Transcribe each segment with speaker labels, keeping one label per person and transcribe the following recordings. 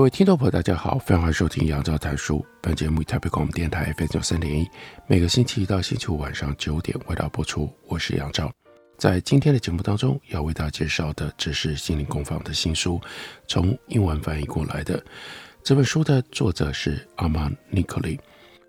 Speaker 1: 各位听众朋友，大家好，非常欢迎收听杨照谈书。本节目以台北广播电台 FM 九三点一，每个星期一到星期五晚上九点为大家播出。我是杨照，在今天的节目当中，要为大家介绍的，这是心灵工坊的新书，从英文翻译过来的。这本书的作者是 Armand Nicolay，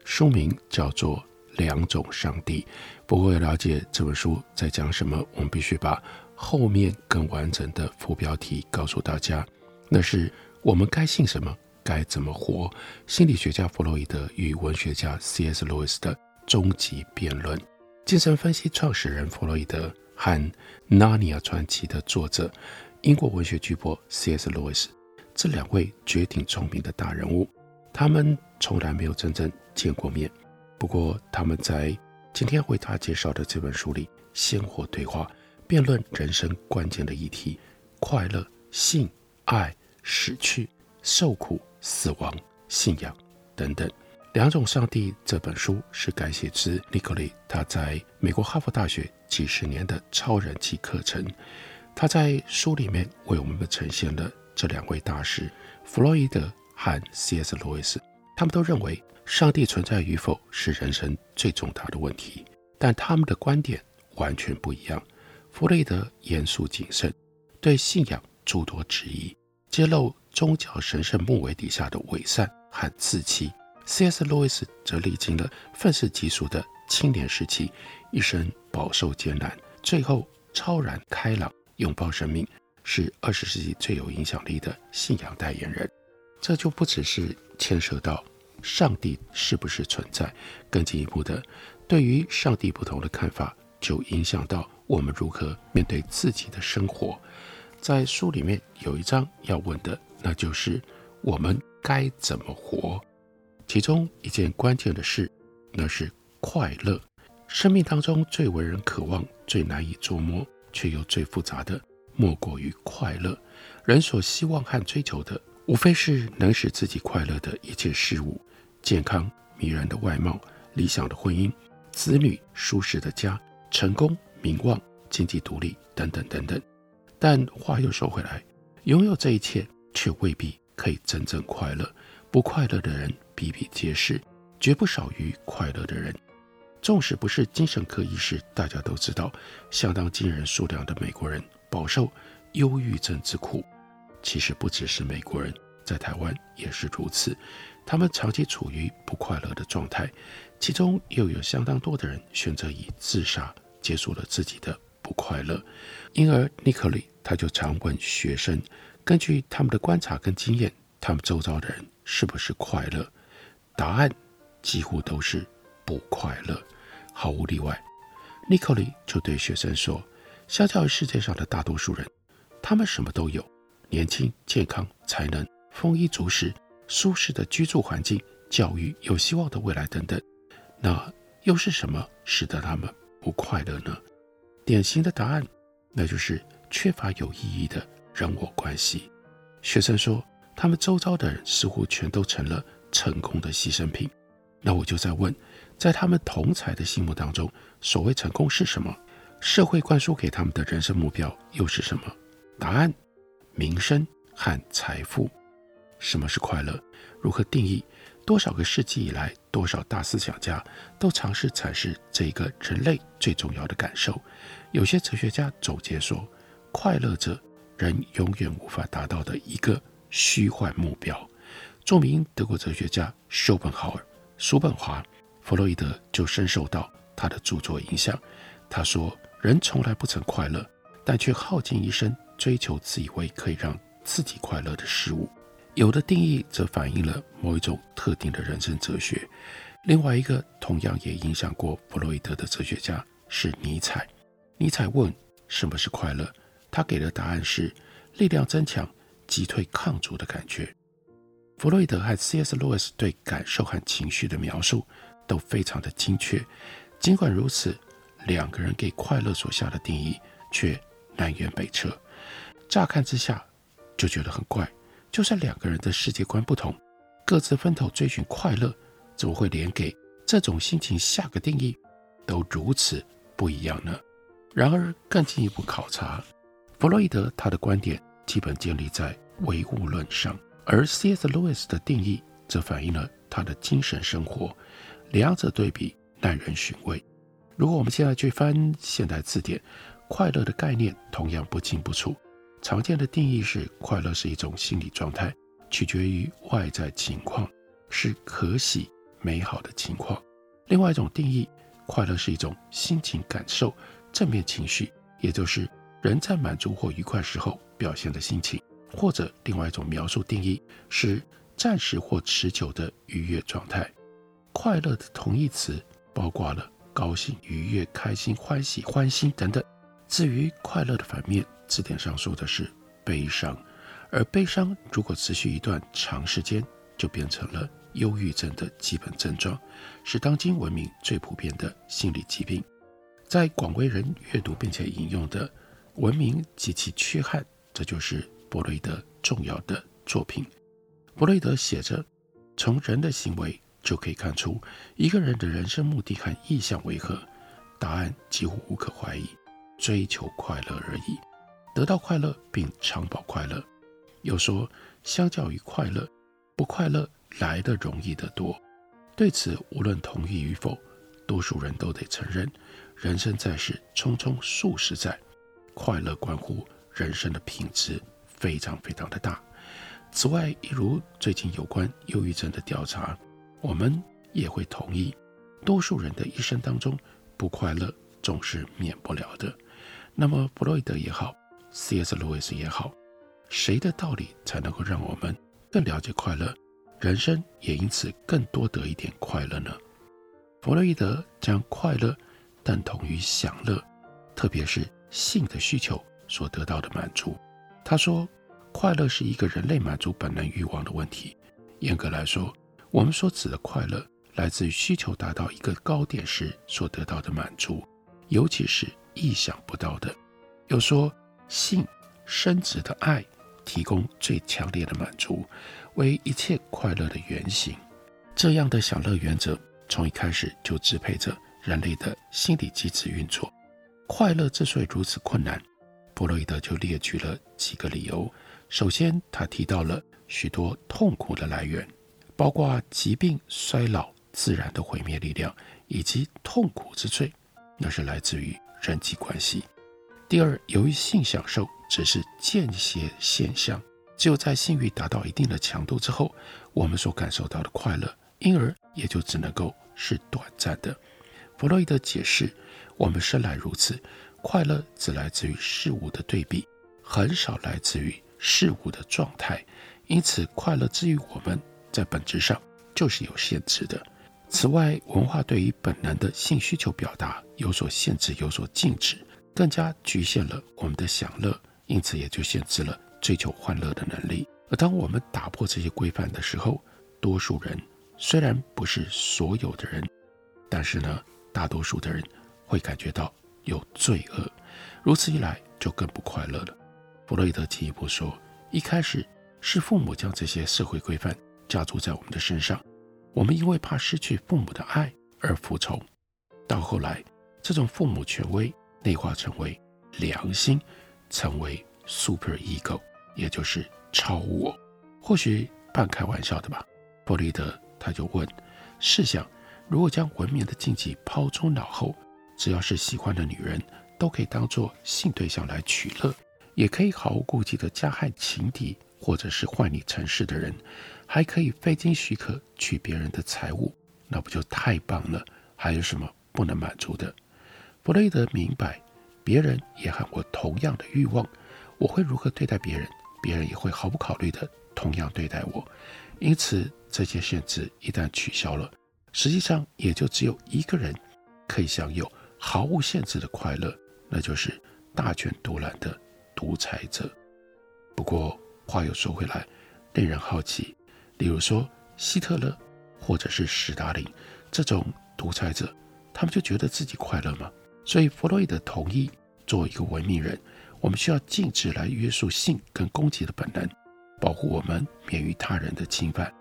Speaker 1: 书名叫做《两种上帝》。不过，要了解这本书在讲什么，我们必须把后面更完整的副标题告诉大家，那是。我们该信什么？该怎么活？心理学家弗洛伊德与文学家 C.S. 路易斯的终极辩论。精神分析创始人弗洛伊德和《纳尼亚传奇》的作者英国文学巨擘 C.S. 路易斯这两位绝顶聪明的大人物，他们从来没有真正见过面。不过，他们在今天为他介绍的这本书里鲜活对话，辩论人生关键的议题：快乐、性、爱。死去、受苦、死亡、信仰等等，两种上帝。这本书是改写自尼科利他在美国哈佛大学几十年的超人气课程。他在书里面为我们呈现了这两位大师弗洛伊德和 C.S. 路易斯。他们都认为上帝存在与否是人生最重大的问题，但他们的观点完全不一样。弗洛伊德严肃谨慎，对信仰诸多质疑。揭露宗教神圣墓碑底下的伪善和自欺。C.S. 路易斯则历经了愤世嫉俗的青年时期，一生饱受艰难，最后超然开朗，拥抱生命，是二十世纪最有影响力的信仰代言人。这就不只是牵涉到上帝是不是存在，更进一步的，对于上帝不同的看法，就影响到我们如何面对自己的生活。在书里面有一章要问的，那就是我们该怎么活。其中一件关键的事，那是快乐。生命当中最为人渴望、最难以捉摸，却又最复杂的，莫过于快乐。人所希望和追求的，无非是能使自己快乐的一切事物：健康、迷人的外貌、理想的婚姻、子女、舒适的家、成功、名望、经济独立等等等等。但话又说回来，拥有这一切却未必可以真正快乐。不快乐的人比比皆是，绝不少于快乐的人。纵使不是精神科医师，大家都知道，相当惊人数量的美国人饱受忧郁症之苦。其实不只是美国人，在台湾也是如此。他们长期处于不快乐的状态，其中又有相当多的人选择以自杀结束了自己的不快乐。因而，尼可利。他就常问学生，根据他们的观察跟经验，他们周遭的人是不是快乐？答案几乎都是不快乐，毫无例外。尼可利就对学生说：“相较于世界上的大多数人，他们什么都有，年轻、健康、才能、丰衣足食、舒适的居住环境、教育、有希望的未来等等，那又是什么使得他们不快乐呢？”典型的答案，那就是。缺乏有意义的人我关系。学生说，他们周遭的人似乎全都成了成功的牺牲品。那我就在问，在他们同才的心目当中，所谓成功是什么？社会灌输给他们的人生目标又是什么？答案：名声和财富。什么是快乐？如何定义？多少个世纪以来，多少大思想家都尝试阐释这一个人类最重要的感受。有些哲学家总结说。快乐者，人永远无法达到的一个虚幻目标。著名德国哲学家叔本豪尔、叔本华、弗洛伊德就深受到他的著作影响。他说：“人从来不曾快乐，但却耗尽一生追求自以为可以让自己快乐的事物。”有的定义则反映了某一种特定的人生哲学。另外一个同样也影响过弗洛伊德的哲学家是尼采。尼采问：“什么是快乐？”他给的答案是力量增强、击退抗阻的感觉。弗洛伊德和 C.S. 路易斯对感受和情绪的描述都非常的精确。尽管如此，两个人给快乐所下的定义却南辕北辙。乍看之下就觉得很怪，就算两个人的世界观不同，各自分头追寻快乐，怎么会连给这种心情下个定义都如此不一样呢？然而，更进一步考察，弗洛伊德他的观点基本建立在唯物论上，而 C.S. 路易斯的定义则反映了他的精神生活。两者对比，耐人寻味。如果我们现在去翻现代字典，快乐的概念同样不清不楚。常见的定义是，快乐是一种心理状态，取决于外在情况，是可喜美好的情况。另外一种定义，快乐是一种心情感受，正面情绪，也就是人在满足或愉快时候表现的心情。或者另外一种描述定义是暂时或持久的愉悦状态。快乐的同义词包括了高兴、愉悦、开心、欢喜、欢欣等等。至于快乐的反面，字典上说的是悲伤，而悲伤如果持续一段长时间，就变成了忧郁症的基本症状，是当今文明最普遍的心理疾病。在广为人阅读并且引用的《文明及其缺憾》，这就是伯雷德重要的作品。伯雷德写着：从人的行为就可以看出一个人的人生目的和意向为何，答案几乎无可怀疑，追求快乐而已。得到快乐并长保快乐，又说，相较于快乐，不快乐来得容易得多。对此，无论同意与否，多数人都得承认：人生在世，匆匆数十载，快乐关乎人生的品质非常非常的大。此外，一如最近有关忧郁症的调查，我们也会同意，多数人的一生当中，不快乐总是免不了的。那么，弗洛伊德也好。C.S. 路易斯也好，谁的道理才能够让我们更了解快乐，人生也因此更多得一点快乐呢？弗洛伊德将快乐等同于享乐，特别是性的需求所得到的满足。他说，快乐是一个人类满足本能欲望的问题。严格来说，我们所指的快乐来自于需求达到一个高点时所得到的满足，尤其是意想不到的。又说。性生殖的爱提供最强烈的满足，为一切快乐的原型。这样的享乐原则从一开始就支配着人类的心理机制运作。快乐之所以如此困难，弗洛伊德就列举了几个理由。首先，他提到了许多痛苦的来源，包括疾病、衰老、自然的毁灭力量以及痛苦之最，那是来自于人际关系。第二，由于性享受只是间歇现象，只有在性欲达到一定的强度之后，我们所感受到的快乐，因而也就只能够是短暂的。弗洛伊德解释，我们生来如此，快乐只来自于事物的对比，很少来自于事物的状态，因此快乐之于我们在本质上就是有限制的。此外，文化对于本能的性需求表达有所限制，有所禁止。更加局限了我们的享乐，因此也就限制了追求欢乐的能力。而当我们打破这些规范的时候，多数人虽然不是所有的人，但是呢，大多数的人会感觉到有罪恶。如此一来，就更不快乐了。弗洛伊德进一步说，一开始是父母将这些社会规范加注在我们的身上，我们因为怕失去父母的爱而服从，到后来，这种父母权威。内化成为良心，成为 super ego，也就是超我。或许半开玩笑的吧。弗洛伊德他就问：试想，如果将文明的禁忌抛诸脑后，只要是喜欢的女人，都可以当做性对象来取乐，也可以毫无顾忌地加害情敌，或者是坏你成事的人，还可以非经许可取别人的财物，那不就太棒了？还有什么不能满足的？弗洛伊德明白，别人也和我同样的欲望，我会如何对待别人，别人也会毫不考虑的同样对待我。因此，这些限制一旦取消了，实际上也就只有一个人可以享有毫无限制的快乐，那就是大权独揽的独裁者。不过话又说回来，令人好奇，例如说希特勒或者是史达林这种独裁者，他们就觉得自己快乐吗？所以弗洛伊德同意，作为一个文明人，我们需要禁止来约束性跟攻击的本能，保护我们免于他人的侵犯。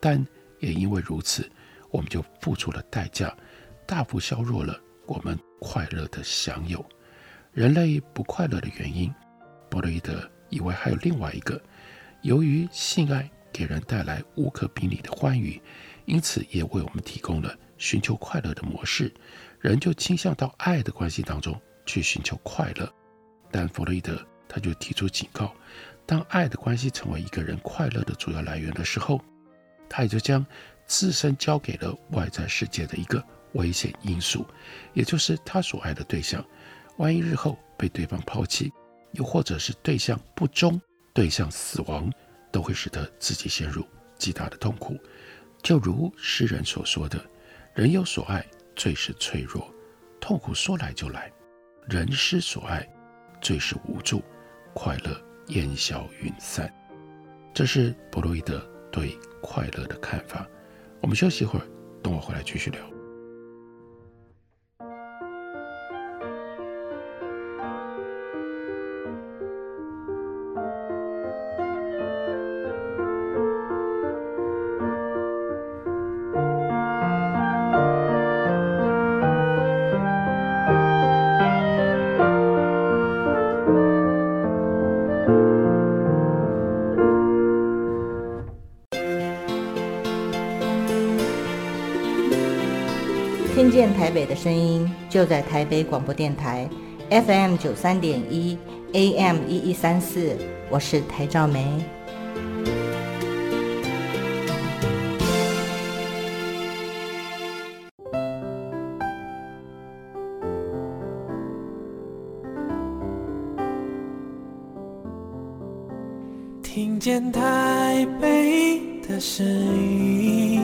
Speaker 1: 但也因为如此，我们就付出了代价，大幅削弱了我们快乐的享有。人类不快乐的原因，弗洛伊德以为还有另外一个，由于性爱给人带来无可比拟的欢愉，因此也为我们提供了寻求快乐的模式。人就倾向到爱的关系当中去寻求快乐，但弗洛伊德他就提出警告：当爱的关系成为一个人快乐的主要来源的时候，他也就将自身交给了外在世界的一个危险因素，也就是他所爱的对象，万一日后被对方抛弃，又或者是对象不忠、对象死亡，都会使得自己陷入极大的痛苦。就如诗人所说的：“人有所爱。”最是脆弱，痛苦说来就来；人失所爱，最是无助，快乐烟消云散。这是弗洛伊德对快乐的看法。我们休息一会儿，等我回来继续聊。
Speaker 2: 北的声音，就在台北广播电台，FM 九三点一，AM 一一三四。我是台照梅。
Speaker 3: 听见台北的声音。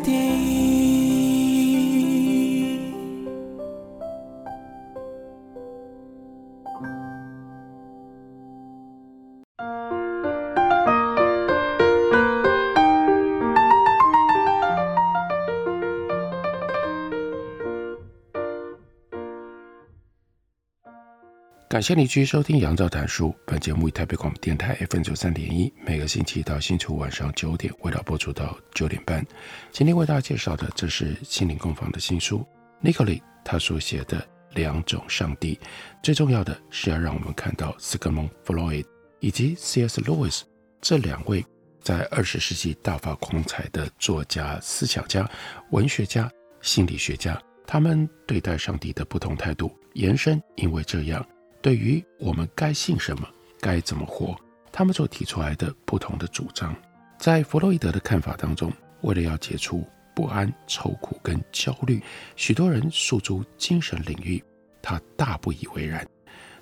Speaker 1: 感谢你继续收听《杨照谈书》。本节目以台北广播电台 FM 九三点一，每个星期一到星期五晚上九点，为大家播出到九点半。今天为大家介绍的，这是心灵工坊的新书 Nicole 他所写的《两种上帝》。最重要的是要让我们看到斯格蒙·弗洛伊德以及 C.S. Lewis 这两位在二十世纪大发光彩的作家、思想家、文学家、心理学家，他们对待上帝的不同态度，延伸，因为这样。对于我们该信什么、该怎么活，他们所提出来的不同的主张，在弗洛伊德的看法当中，为了要解除不安、愁苦跟焦虑，许多人诉诸精神领域，他大不以为然。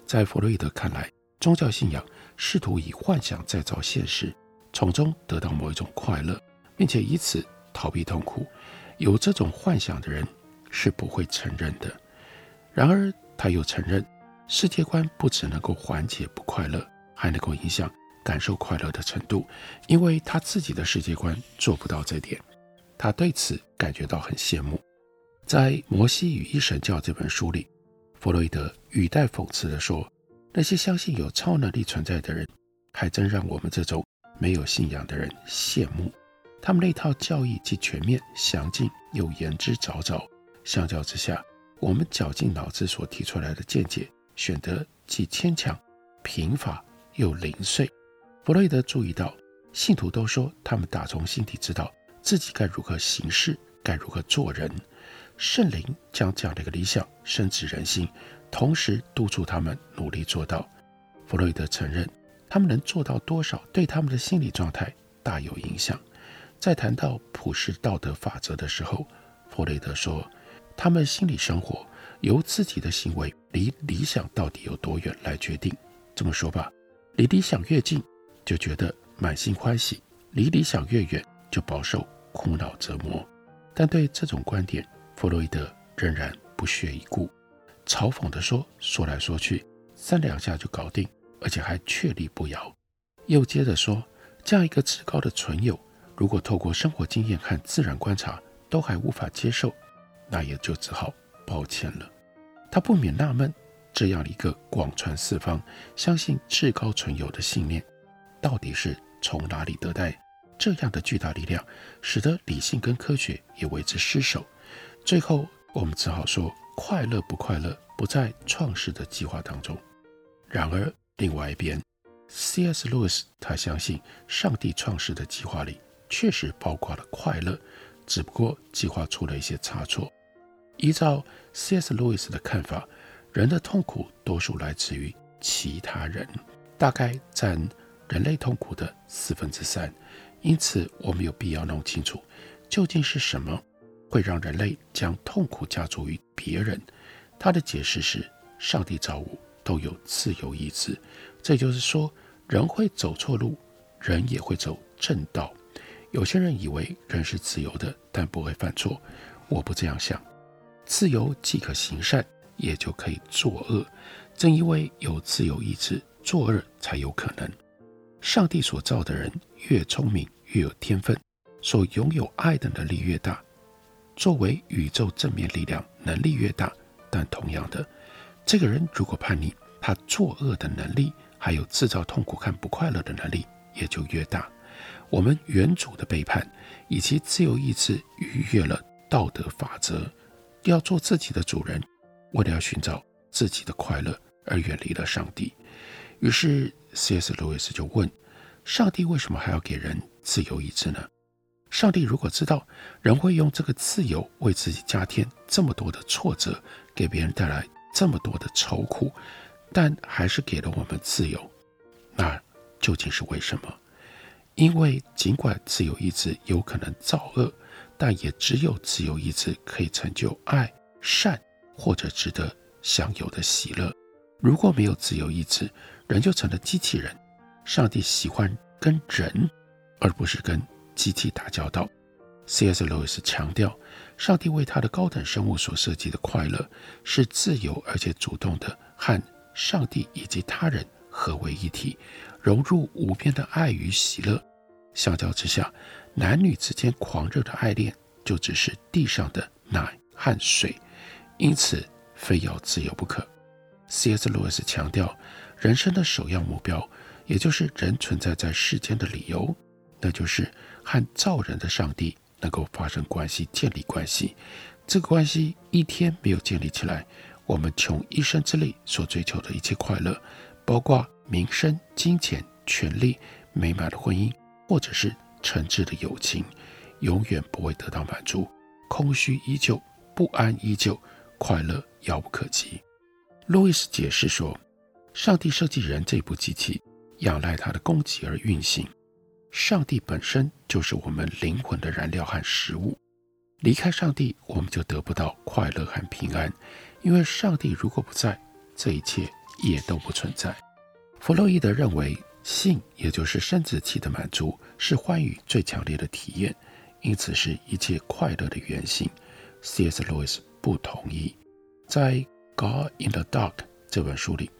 Speaker 1: 在弗洛伊德看来，宗教信仰试图以幻想再造现实，从中得到某一种快乐，并且以此逃避痛苦。有这种幻想的人是不会承认的。然而，他又承认。世界观不只能够缓解不快乐，还能够影响感受快乐的程度，因为他自己的世界观做不到这点，他对此感觉到很羡慕。在《摩西与一神教》这本书里，弗洛伊德语带讽刺地说：“那些相信有超能力存在的人，还真让我们这种没有信仰的人羡慕。他们那套教义既全面、详尽又言之凿凿，相较之下，我们绞尽脑汁所提出来的见解。”选得既牵强、贫乏又零碎。弗洛伊德注意到，信徒都说他们打从心底知道自己该如何行事，该如何做人。圣灵将这样的一个理想深植人心，同时督促他们努力做到。弗洛伊德承认，他们能做到多少，对他们的心理状态大有影响。在谈到普世道德法则的时候，弗洛伊德说，他们心理生活。由自己的行为离理想到底有多远来决定。这么说吧，离理想越近，就觉得满心欢喜；离理想越远，就饱受苦恼折磨。但对这种观点，弗洛伊德仍然不屑一顾，嘲讽地说：“说来说去，三两下就搞定，而且还确立不摇。”又接着说：“这样一个至高的存有，如果透过生活经验和自然观察都还无法接受，那也就只好抱歉了。”他不免纳闷。这样一个广传四方、相信至高存有的信念，到底是从哪里得来这样的巨大力量，使得理性跟科学也为之失守？最后，我们只好说，快乐不快乐不在创世的计划当中。然而，另外一边，C.S. 路易斯他相信上帝创世的计划里确实包括了快乐，只不过计划出了一些差错。依照 C.S. 路易斯的看法。人的痛苦多数来自于其他人，大概占人类痛苦的四分之三。因此，我们有必要弄清楚，究竟是什么会让人类将痛苦加诸于别人。他的解释是：上帝造物都有自由意志，这就是说，人会走错路，人也会走正道。有些人以为人是自由的，但不会犯错。我不这样想，自由既可行善。也就可以作恶。正因为有自由意志，作恶才有可能。上帝所造的人越聪明，越有天分，所拥有爱的能力越大。作为宇宙正面力量，能力越大，但同样的，这个人如果叛逆，他作恶的能力，还有制造痛苦和不快乐的能力也就越大。我们原主的背叛，以及自由意志逾越了道德法则，要做自己的主人。为了要寻找自己的快乐而远离了上帝，于是 C.S. 路易斯就问：上帝为什么还要给人自由意志呢？上帝如果知道人会用这个自由为自己加添这么多的挫折，给别人带来这么多的愁苦，但还是给了我们自由，那究竟是为什么？因为尽管自由意志有可能造恶，但也只有自由意志可以成就爱、善。或者值得享有的喜乐。如果没有自由意志，人就成了机器人。上帝喜欢跟人，而不是跟机器打交道。C.S. 路易斯强调，上帝为他的高等生物所设计的快乐是自由而且主动的，和上帝以及他人合为一体，融入无边的爱与喜乐。相较之下，男女之间狂热的爱恋就只是地上的奶和水。因此，非要自由不可。C.S. 路易斯强调，人生的首要目标，也就是人存在在世间的理由，那就是和造人的上帝能够发生关系、建立关系。这个关系一天没有建立起来，我们穷一生之力所追求的一切快乐，包括名声、金钱、权力、美满的婚姻，或者是诚挚的友情，永远不会得到满足，空虚依旧，不安依旧。快乐遥不可及。路易斯解释说：“上帝设计人这部机器，仰赖他的供给而运行。上帝本身就是我们灵魂的燃料和食物。离开上帝，我们就得不到快乐和平安。因为上帝如果不在，这一切也都不存在。”弗洛伊德认为，性也就是生殖器的满足是欢愉最强烈的体验，因此是一切快乐的原型。C.S. 路易斯。不同意。在《God in the Dark》这本书里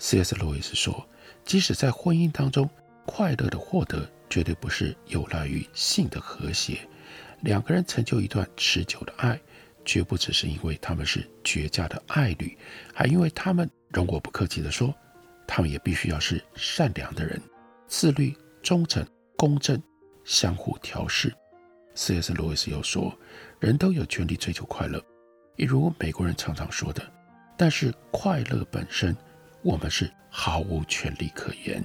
Speaker 1: ，C.S. 路易斯说，即使在婚姻当中，快乐的获得绝对不是有赖于性的和谐。两个人成就一段持久的爱，绝不只是因为他们是绝佳的爱侣，还因为他们，容我不客气地说，他们也必须要是善良的人，自律、忠诚、公正，相互调试。C.S. 路易斯又说，人都有权利追求快乐。一如美国人常常说的，但是快乐本身，我们是毫无权利可言。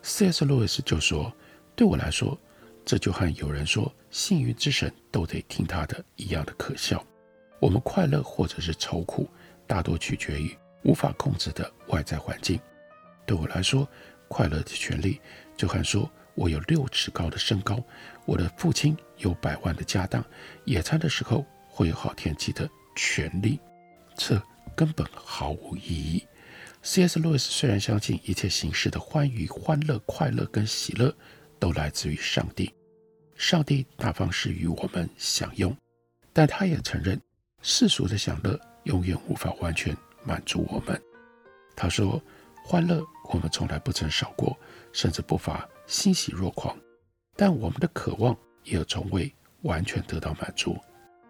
Speaker 1: C.S. 路易斯就说：“对我来说，这就和有人说幸运之神都得听他的一样的可笑。我们快乐或者是愁苦，大多取决于无法控制的外在环境。对我来说，快乐的权利就和说我有六尺高的身高，我的父亲有百万的家当，野餐的时候会有好天气的。”权利，这根本毫无意义。C.S. 路易斯虽然相信一切形式的欢愉、欢乐、快乐跟喜乐都来自于上帝，上帝大方是与我们享用，但他也承认世俗的享乐永远无法完全满足我们。他说：“欢乐我们从来不曾少过，甚至不乏欣喜若狂，但我们的渴望也从未完全得到满足。”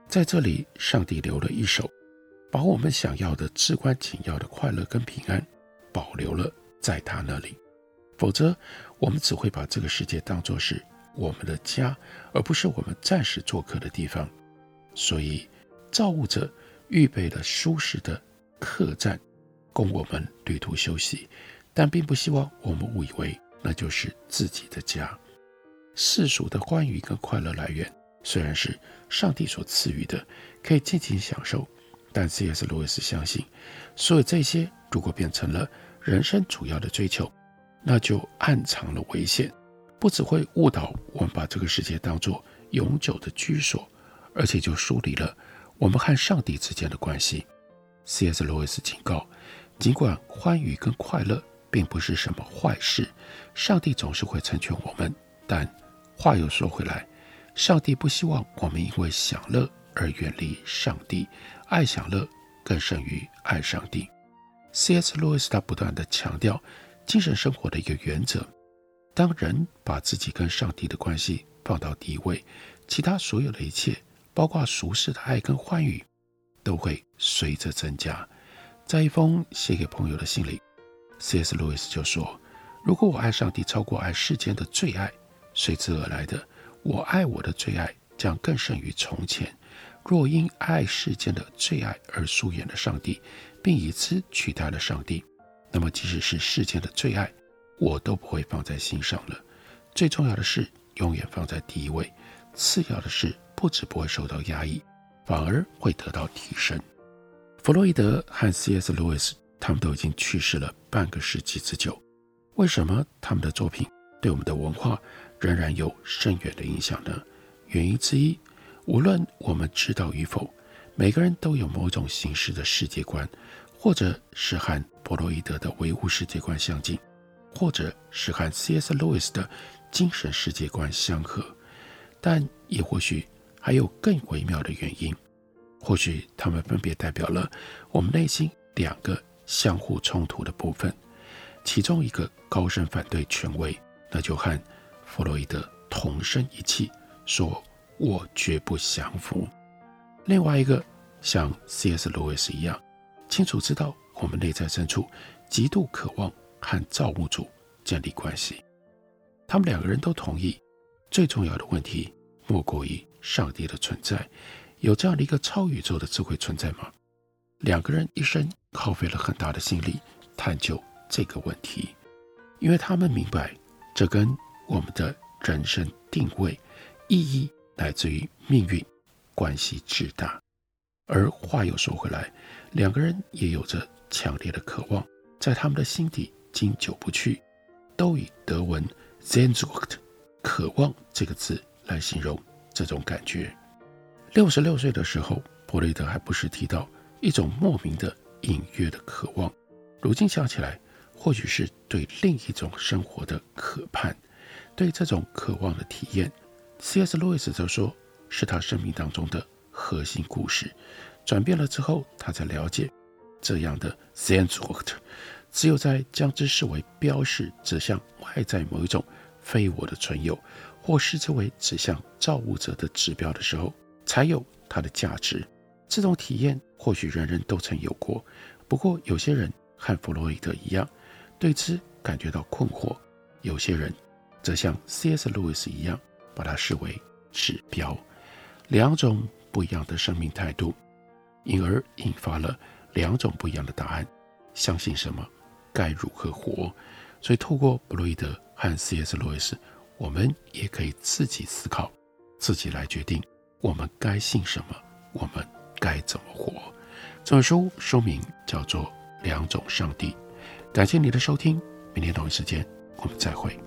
Speaker 1: 在这里，上帝留了一手。把我们想要的至关紧要的快乐跟平安保留了在他那里，否则我们只会把这个世界当作是我们的家，而不是我们暂时做客的地方。所以，造物者预备了舒适的客栈，供我们旅途休息，但并不希望我们误以为那就是自己的家。世俗的欢愉跟快乐来源虽然是上帝所赐予的，可以尽情享受。但 C.S. 路易斯相信，所有这些如果变成了人生主要的追求，那就暗藏了危险，不只会误导我们把这个世界当作永久的居所，而且就疏离了我们和上帝之间的关系。C.S. 路易斯警告，尽管欢愉跟快乐并不是什么坏事，上帝总是会成全我们。但话又说回来，上帝不希望我们因为享乐而远离上帝。爱享乐更胜于爱上帝。C.S. 路易斯他不断地强调精神生活的一个原则：当人把自己跟上帝的关系放到第一位，其他所有的一切，包括俗世的爱跟欢愉，都会随着增加。在一封写给朋友的信里，C.S. 路易斯就说：“如果我爱上帝超过爱世间的最爱，随之而来的，我爱我的最爱将更胜于从前。”若因爱世间的最爱而疏远了上帝，并以此取代了上帝，那么即使是世间的最爱，我都不会放在心上了。最重要的事永远放在第一位，次要的事不止不会受到压抑，反而会得到提升。弗洛伊德和 C.S. 路易斯他们都已经去世了半个世纪之久，为什么他们的作品对我们的文化仍然有深远的影响呢？原因之一。无论我们知道与否，每个人都有某种形式的世界观，或者是和弗洛伊德的唯物世界观相近，或者是和 C.S. 路易斯的精神世界观相合，但也或许还有更微妙的原因，或许他们分别代表了我们内心两个相互冲突的部分，其中一个高声反对权威，那就和弗洛伊德同声一气说。我绝不降服。另外一个像 C.S. 路易斯一样，清楚知道我们内在深处极度渴望和造物主建立关系。他们两个人都同意，最重要的问题莫过于上帝的存在。有这样的一个超宇宙的智慧存在吗？两个人一生耗费了很大的心力探究这个问题，因为他们明白，这跟我们的人生定位、意义。乃至于命运关系之大，而话又说回来，两个人也有着强烈的渴望，在他们的心底经久不去，都以德文 Sehnsucht 渴望这个字来形容这种感觉。六十六岁的时候，弗雷德还不时提到一种莫名的隐约的渴望，如今想起来，或许是对另一种生活的渴盼，对这种渴望的体验。C.S. 路易斯则说，是他生命当中的核心故事。转变了之后，他才了解，这样的 z e n s w o r t 只有在将之视为标示指向外在某一种非我的存有，或视之为指向造物者的指标的时候，才有它的价值。这种体验或许人人都曾有过，不过有些人和弗洛伊德一样，对之感觉到困惑；有些人则像 C.S. 路易斯一样。把它视为指标，两种不一样的生命态度，因而引发了两种不一样的答案。相信什么，该如何活？所以，透过弗洛伊德和 C.S. 路易斯，我们也可以自己思考，自己来决定我们该信什么，我们该怎么活。这本书书名叫做《两种上帝》。感谢你的收听，明天同一时间我们再会。